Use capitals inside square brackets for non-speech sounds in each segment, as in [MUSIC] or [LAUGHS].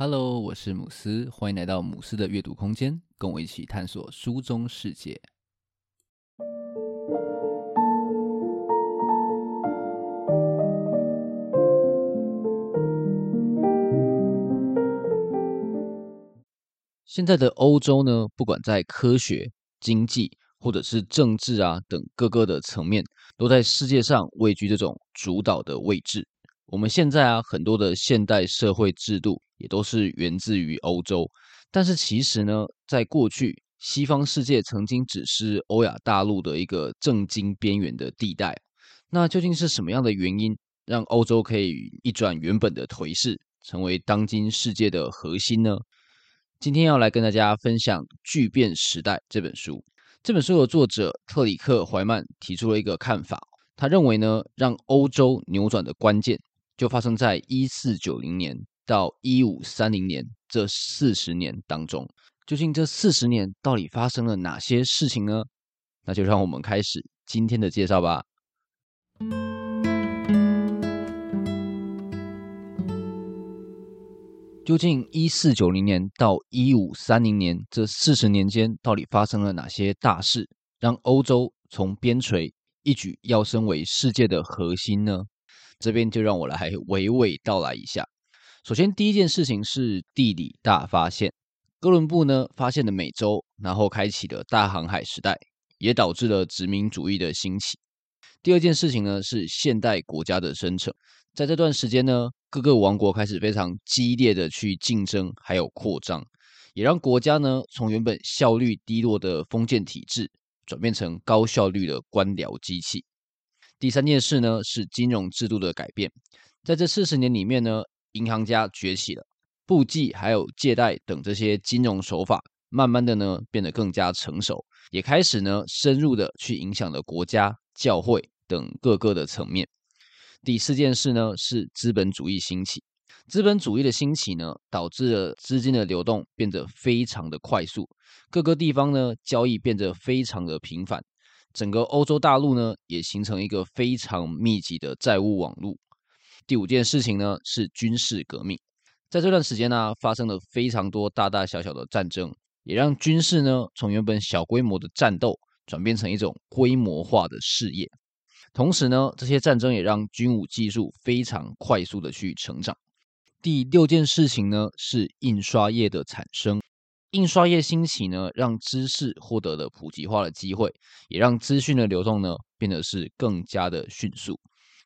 Hello，我是姆斯，欢迎来到姆斯的阅读空间，跟我一起探索书中世界。现在的欧洲呢，不管在科学、经济或者是政治啊等各个的层面，都在世界上位居这种主导的位置。我们现在啊，很多的现代社会制度也都是源自于欧洲。但是其实呢，在过去，西方世界曾经只是欧亚大陆的一个政经边缘的地带。那究竟是什么样的原因，让欧洲可以一转原本的颓势，成为当今世界的核心呢？今天要来跟大家分享《巨变时代》这本书。这本书的作者特里克·怀曼提出了一个看法，他认为呢，让欧洲扭转的关键就发生在一四九零年到一五三零年这四十年当中。究竟这四十年到底发生了哪些事情呢？那就让我们开始今天的介绍吧。究竟一四九零年到一五三零年这四十年间，到底发生了哪些大事，让欧洲从边陲一举跃升为世界的核心呢？这边就让我来娓娓道来一下。首先，第一件事情是地理大发现，哥伦布呢发现了美洲，然后开启了大航海时代，也导致了殖民主义的兴起。第二件事情呢是现代国家的生成，在这段时间呢。各个王国开始非常激烈的去竞争，还有扩张，也让国家呢从原本效率低落的封建体制，转变成高效率的官僚机器。第三件事呢是金融制度的改变，在这四十年里面呢，银行家崛起了，簿记还有借贷等这些金融手法，慢慢的呢变得更加成熟，也开始呢深入的去影响了国家、教会等各个的层面。第四件事呢是资本主义兴起，资本主义的兴起呢导致了资金的流动变得非常的快速，各个地方呢交易变得非常的频繁，整个欧洲大陆呢也形成一个非常密集的债务网络。第五件事情呢是军事革命，在这段时间呢发生了非常多大大小小的战争，也让军事呢从原本小规模的战斗转变成一种规模化的事业。同时呢，这些战争也让军武技术非常快速的去成长。第六件事情呢，是印刷业的产生。印刷业兴起呢，让知识获得了普及化的机会，也让资讯的流动呢变得是更加的迅速。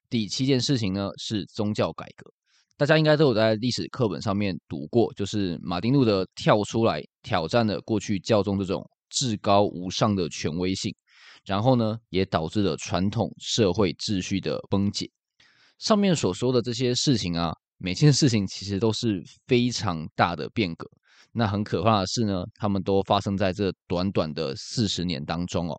第七件事情呢，是宗教改革。大家应该都有在历史课本上面读过，就是马丁路德跳出来挑战了过去教宗这种至高无上的权威性。然后呢，也导致了传统社会秩序的崩解。上面所说的这些事情啊，每件事情其实都是非常大的变革。那很可怕的是呢，他们都发生在这短短的四十年当中哦。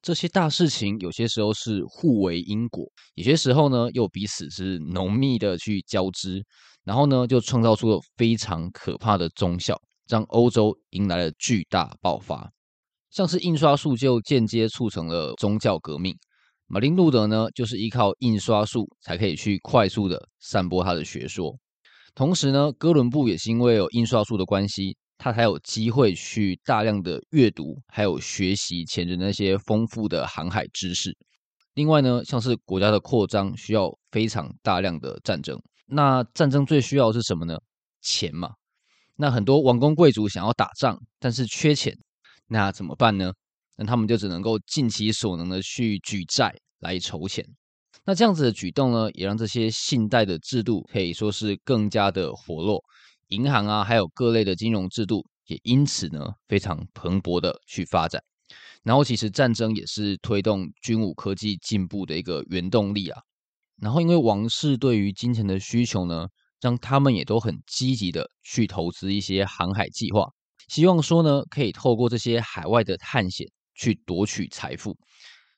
这些大事情有些时候是互为因果，有些时候呢又彼此是浓密的去交织，然后呢就创造出了非常可怕的综效，让欧洲迎来了巨大爆发。像是印刷术就间接促成了宗教革命，马丁路德呢就是依靠印刷术才可以去快速的散播他的学说。同时呢，哥伦布也是因为有印刷术的关系，他才有机会去大量的阅读，还有学习前人那些丰富的航海知识。另外呢，像是国家的扩张需要非常大量的战争，那战争最需要的是什么呢？钱嘛。那很多王公贵族想要打仗，但是缺钱。那怎么办呢？那他们就只能够尽其所能的去举债来筹钱。那这样子的举动呢，也让这些信贷的制度可以说是更加的活络，银行啊，还有各类的金融制度也因此呢非常蓬勃的去发展。然后其实战争也是推动军武科技进步的一个原动力啊。然后因为王室对于金钱的需求呢，让他们也都很积极的去投资一些航海计划。希望说呢，可以透过这些海外的探险去夺取财富。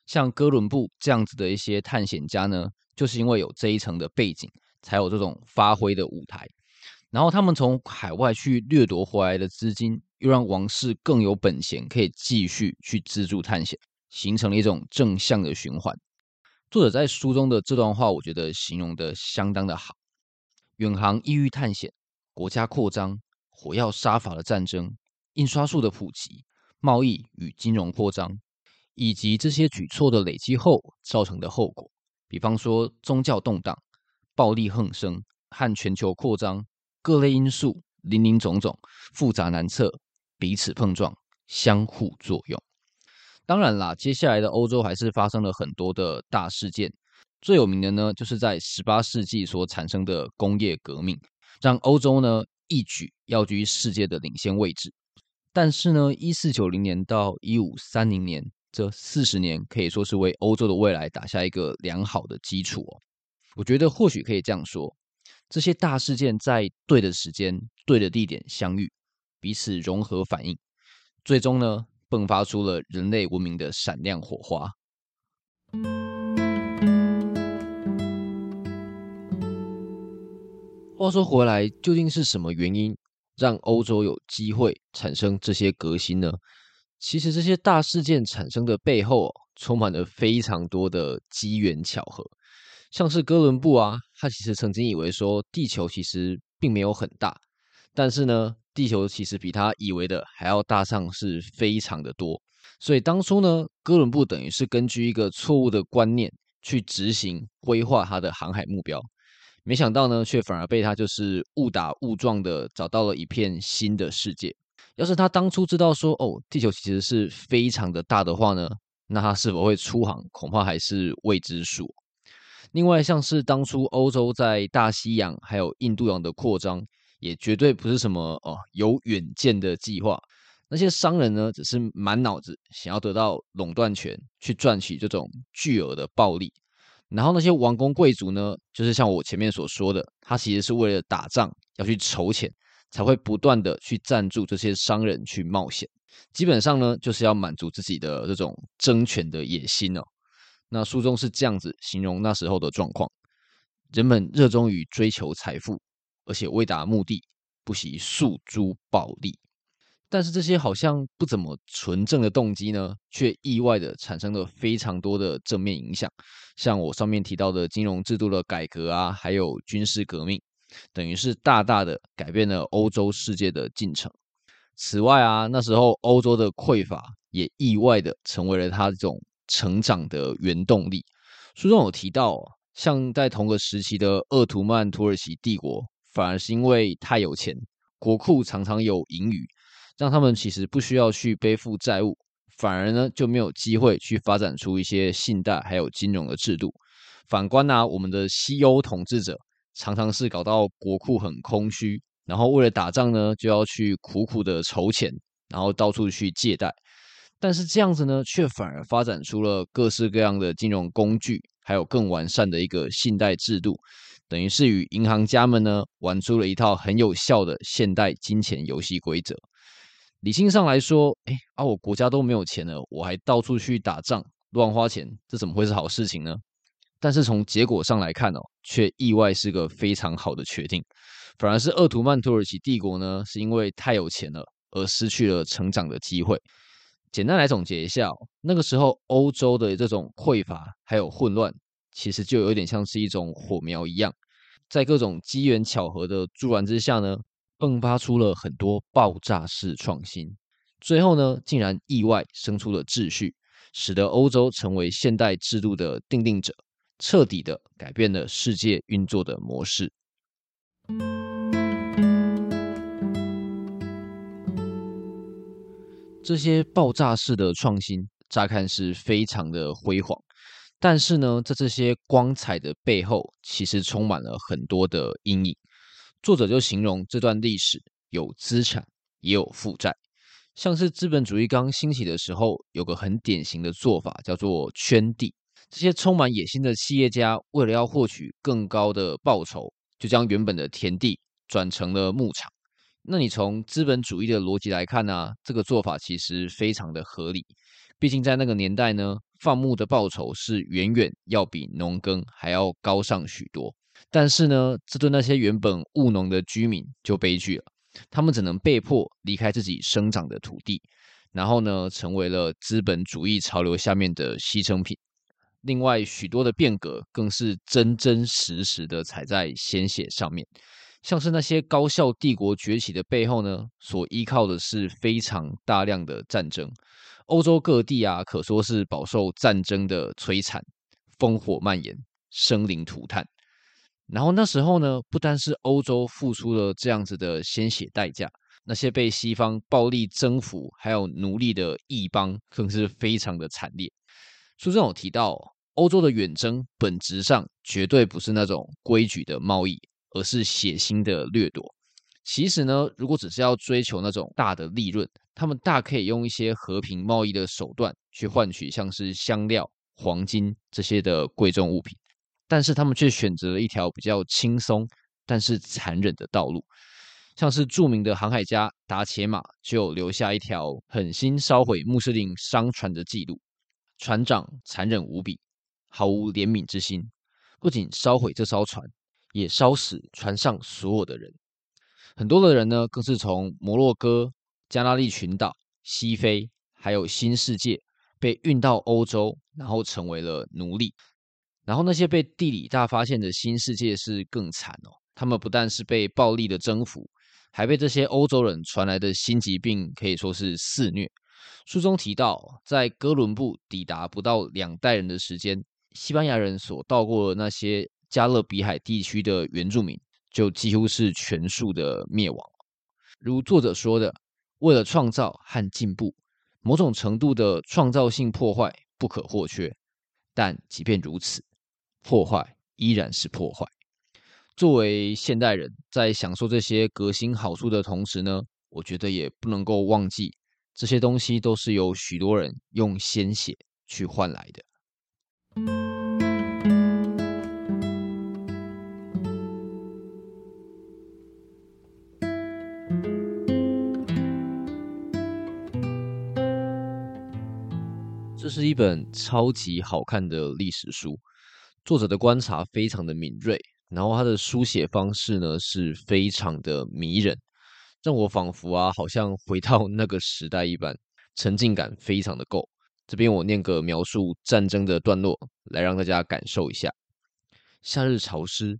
像哥伦布这样子的一些探险家呢，就是因为有这一层的背景，才有这种发挥的舞台。然后他们从海外去掠夺回来的资金，又让王室更有本钱可以继续去资助探险，形成了一种正向的循环。作者在书中的这段话，我觉得形容的相当的好。远航异域探险。国家扩张、火药杀伐的战争、印刷术的普及、贸易与金融扩张，以及这些举措的累积后造成的后果，比方说宗教动荡、暴力横生和全球扩张，各类因素林林总总，复杂难测，彼此碰撞，相互作用。当然啦，接下来的欧洲还是发生了很多的大事件。最有名的呢，就是在十八世纪所产生的工业革命，让欧洲呢一举跃居世界的领先位置。但是呢，一四九零年到一五三零年这四十年，可以说是为欧洲的未来打下一个良好的基础哦。我觉得或许可以这样说，这些大事件在对的时间、对的地点相遇，彼此融合反应，最终呢，迸发出了人类文明的闪亮火花。话说回来，究竟是什么原因让欧洲有机会产生这些革新呢？其实这些大事件产生的背后，充满了非常多的机缘巧合。像是哥伦布啊，他其实曾经以为说地球其实并没有很大，但是呢，地球其实比他以为的还要大上是非常的多。所以当初呢，哥伦布等于是根据一个错误的观念去执行规划他的航海目标，没想到呢，却反而被他就是误打误撞的找到了一片新的世界。要是他当初知道说哦，地球其实是非常的大的话呢，那他是否会出航，恐怕还是未知数。另外，像是当初欧洲在大西洋还有印度洋的扩张，也绝对不是什么哦有远见的计划。那些商人呢，只是满脑子想要得到垄断权，去赚取这种巨额的暴利。然后那些王公贵族呢，就是像我前面所说的，他其实是为了打仗要去筹钱，才会不断的去赞助这些商人去冒险。基本上呢，就是要满足自己的这种争权的野心哦。那书中是这样子形容那时候的状况：人们热衷于追求财富，而且为达目的不惜诉诸暴力。但是这些好像不怎么纯正的动机呢，却意外的产生了非常多的正面影响。像我上面提到的金融制度的改革啊，还有军事革命，等于是大大的改变了欧洲世界的进程。此外啊，那时候欧洲的匮乏也意外的成为了它这种成长的原动力。书中有提到，像在同个时期的鄂图曼土耳其帝国，反而是因为太有钱，国库常常有盈余。让他们其实不需要去背负债务，反而呢就没有机会去发展出一些信贷还有金融的制度。反观呢、我们的西欧统治者常常是搞到国库很空虚，然后为了打仗呢就要去苦苦的筹钱，然后到处去借贷。但是这样子呢，却反而发展出了各式各样的金融工具，还有更完善的一个信贷制度，等于是与银行家们呢玩出了一套很有效的现代金钱游戏规则。理性上来说，哎啊，我国家都没有钱了，我还到处去打仗乱花钱，这怎么会是好事情呢？但是从结果上来看哦，却意外是个非常好的决定。反而是鄂图曼土耳其帝国呢，是因为太有钱了而失去了成长的机会。简单来总结一下哦，那个时候欧洲的这种匮乏还有混乱，其实就有点像是一种火苗一样，在各种机缘巧合的助燃之下呢。迸发出了很多爆炸式创新，最后呢，竟然意外生出了秩序，使得欧洲成为现代制度的定定者，彻底的改变了世界运作的模式。这些爆炸式的创新，乍看是非常的辉煌，但是呢，在这些光彩的背后，其实充满了很多的阴影。作者就形容这段历史有资产也有负债，像是资本主义刚兴起的时候，有个很典型的做法叫做圈地。这些充满野心的企业家为了要获取更高的报酬，就将原本的田地转成了牧场。那你从资本主义的逻辑来看呢、这个做法其实非常的合理。毕竟在那个年代呢，放牧的报酬是远远要比农耕还要高上许多。但是呢，这对那些原本务农的居民就悲剧了，他们只能被迫离开自己生长的土地，然后呢，成为了资本主义潮流下面的牺牲品。另外，许多的变革更是真真实实的踩在鲜血上面，像是那些高效帝国崛起的背后呢，所依靠的是非常大量的战争。欧洲各地啊，可说是饱受战争的摧残，烽火蔓延，生灵涂炭。然后那时候呢，不单是欧洲付出了这样子的鲜血代价，那些被西方暴力征服还有奴隶的异邦，更是非常的惨烈。书中有提到，欧洲的远征本质上绝对不是那种规矩的贸易，而是血腥的掠夺。其实呢，如果只是要追求那种大的利润，他们大可以用一些和平贸易的手段去换取像是香料、黄金这些的贵重物品。但是他们却选择了一条比较轻松但是残忍的道路，像是著名的航海家达伽马就留下一条狠心烧毁穆斯林商船的记录。船长残忍无比，毫无怜悯之心，不仅烧毁这艘船，也烧死船上所有的人。很多的人呢，更是从摩洛哥、加拉利群岛、西非，还有新世界被运到欧洲，然后成为了奴隶。然后那些被地理大发现的新世界是更惨哦，他们不但是被暴力的征服，还被这些欧洲人传来的新疾病可以说是肆虐。书中提到，在哥伦布抵达不到两代人的时间，西班牙人所到过的那些加勒比海地区的原住民，就几乎是全数的灭亡。如作者说的，为了创造和进步，某种程度的创造性破坏不可或缺。但即便如此，破坏依然是破坏。作为现代人，在享受这些革新好处的同时呢，我觉得也不能够忘记，这些东西都是由许多人用鲜血去换来的。这是一本超级好看的历史书。作者的观察非常的敏锐，然后他的书写方式呢是非常的迷人，让我仿佛啊好像回到那个时代一般，沉浸感非常的够。这边我念个描述战争的段落，来让大家感受一下。夏日潮湿，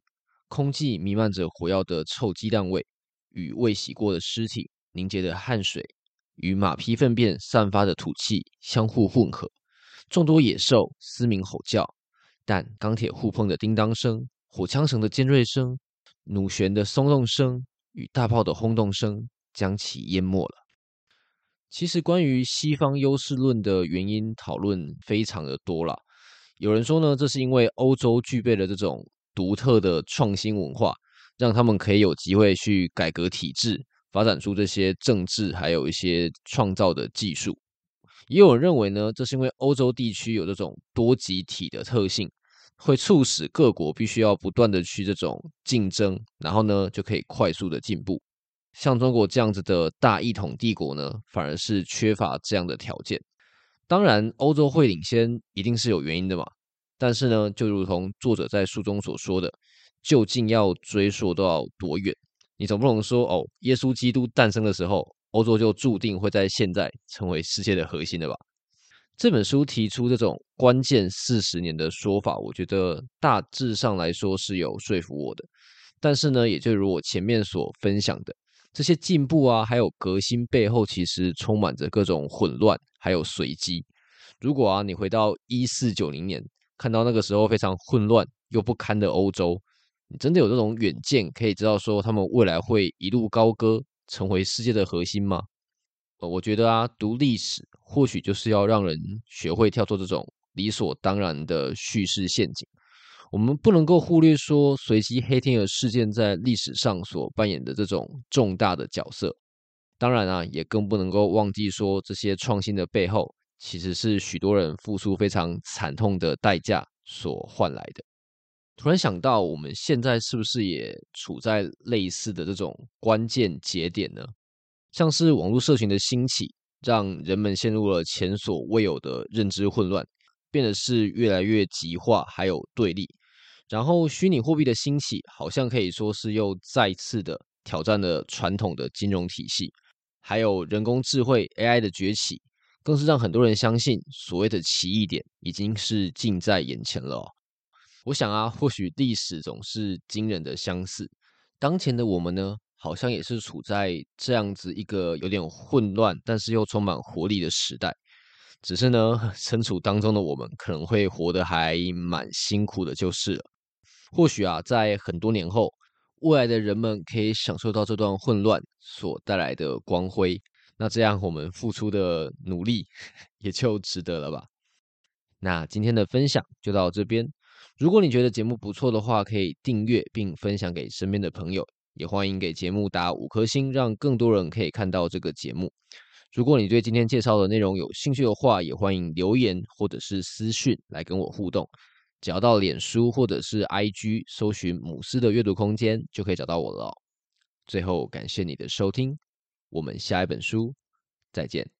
空气弥漫着火药的臭鸡蛋味，与未洗过的尸体凝结的汗水，与马匹粪便散发的土气相互混合，众多野兽嘶鸣吼叫。但钢铁互碰的叮当声、火枪绳的尖锐声、弩弦的松动声与大炮的轰动声将其淹没了。其实，关于西方优势论的原因讨论非常的多了。有人说呢，这是因为欧洲具备了这种独特的创新文化，让他们可以有机会去改革体制，发展出这些政治还有一些创造的技术。也有人认为呢，这是因为欧洲地区有这种多极体的特性。会促使各国必须要不断的去这种竞争，然后呢就可以快速的进步。像中国这样子的大一统帝国呢，反而是缺乏这样的条件。当然，欧洲会领先一定是有原因的嘛。但是呢，就如同作者在书中所说的，究竟要追溯到多远？你总不能说哦，耶稣基督诞生的时候，欧洲就注定会在现在成为世界的核心的吧？这本书提出这种关键四十年的说法，我觉得大致上来说是有说服我的。但是呢，也就如我前面所分享的，这些进步啊，还有革新背后，其实充满着各种混乱，还有随机。如果啊，你回到一四九零年，看到那个时候非常混乱又不堪的欧洲，你真的有这种远见，可以知道说他们未来会一路高歌，成为世界的核心吗？呃我觉得啊，读历史或许就是要让人学会跳脱这种理所当然的叙事陷阱。我们不能够忽略说，随机黑天鹅事件在历史上所扮演的这种重大的角色。当然啊，也更不能够忘记说，这些创新的背后，其实是许多人付出非常惨痛的代价所换来的。突然想到，我们现在是不是也处在类似的这种关键节点呢？像是网络社群的兴起，让人们陷入了前所未有的认知混乱，变得是越来越极化，还有对立。然后虚拟货币的兴起，好像可以说是又再次的挑战了传统的金融体系。还有人工智慧 AI 的崛起，更是让很多人相信所谓的奇异点已经是近在眼前了。我想啊，或许历史总是惊人的相似。当前的我们呢，好像也是处在这样子一个有点混乱，但是又充满活力的时代。只是呢，[LAUGHS] 身处当中的我们可能会活得还蛮辛苦的，就是了。或许啊，在很多年后，未来的人们可以享受到这段混乱所带来的光辉，那这样我们付出的努力 [LAUGHS] 也就值得了吧？那今天的分享就到这边。如果你觉得节目不错的话，可以订阅并分享给身边的朋友，也欢迎给节目打五颗星，让更多人可以看到这个节目。如果你对今天介绍的内容有兴趣的话，也欢迎留言或者是私讯来跟我互动。只要到脸书或者是 IG 搜寻“母狮的阅读空间”，就可以找到我了。最后，感谢你的收听，我们下一本书再见。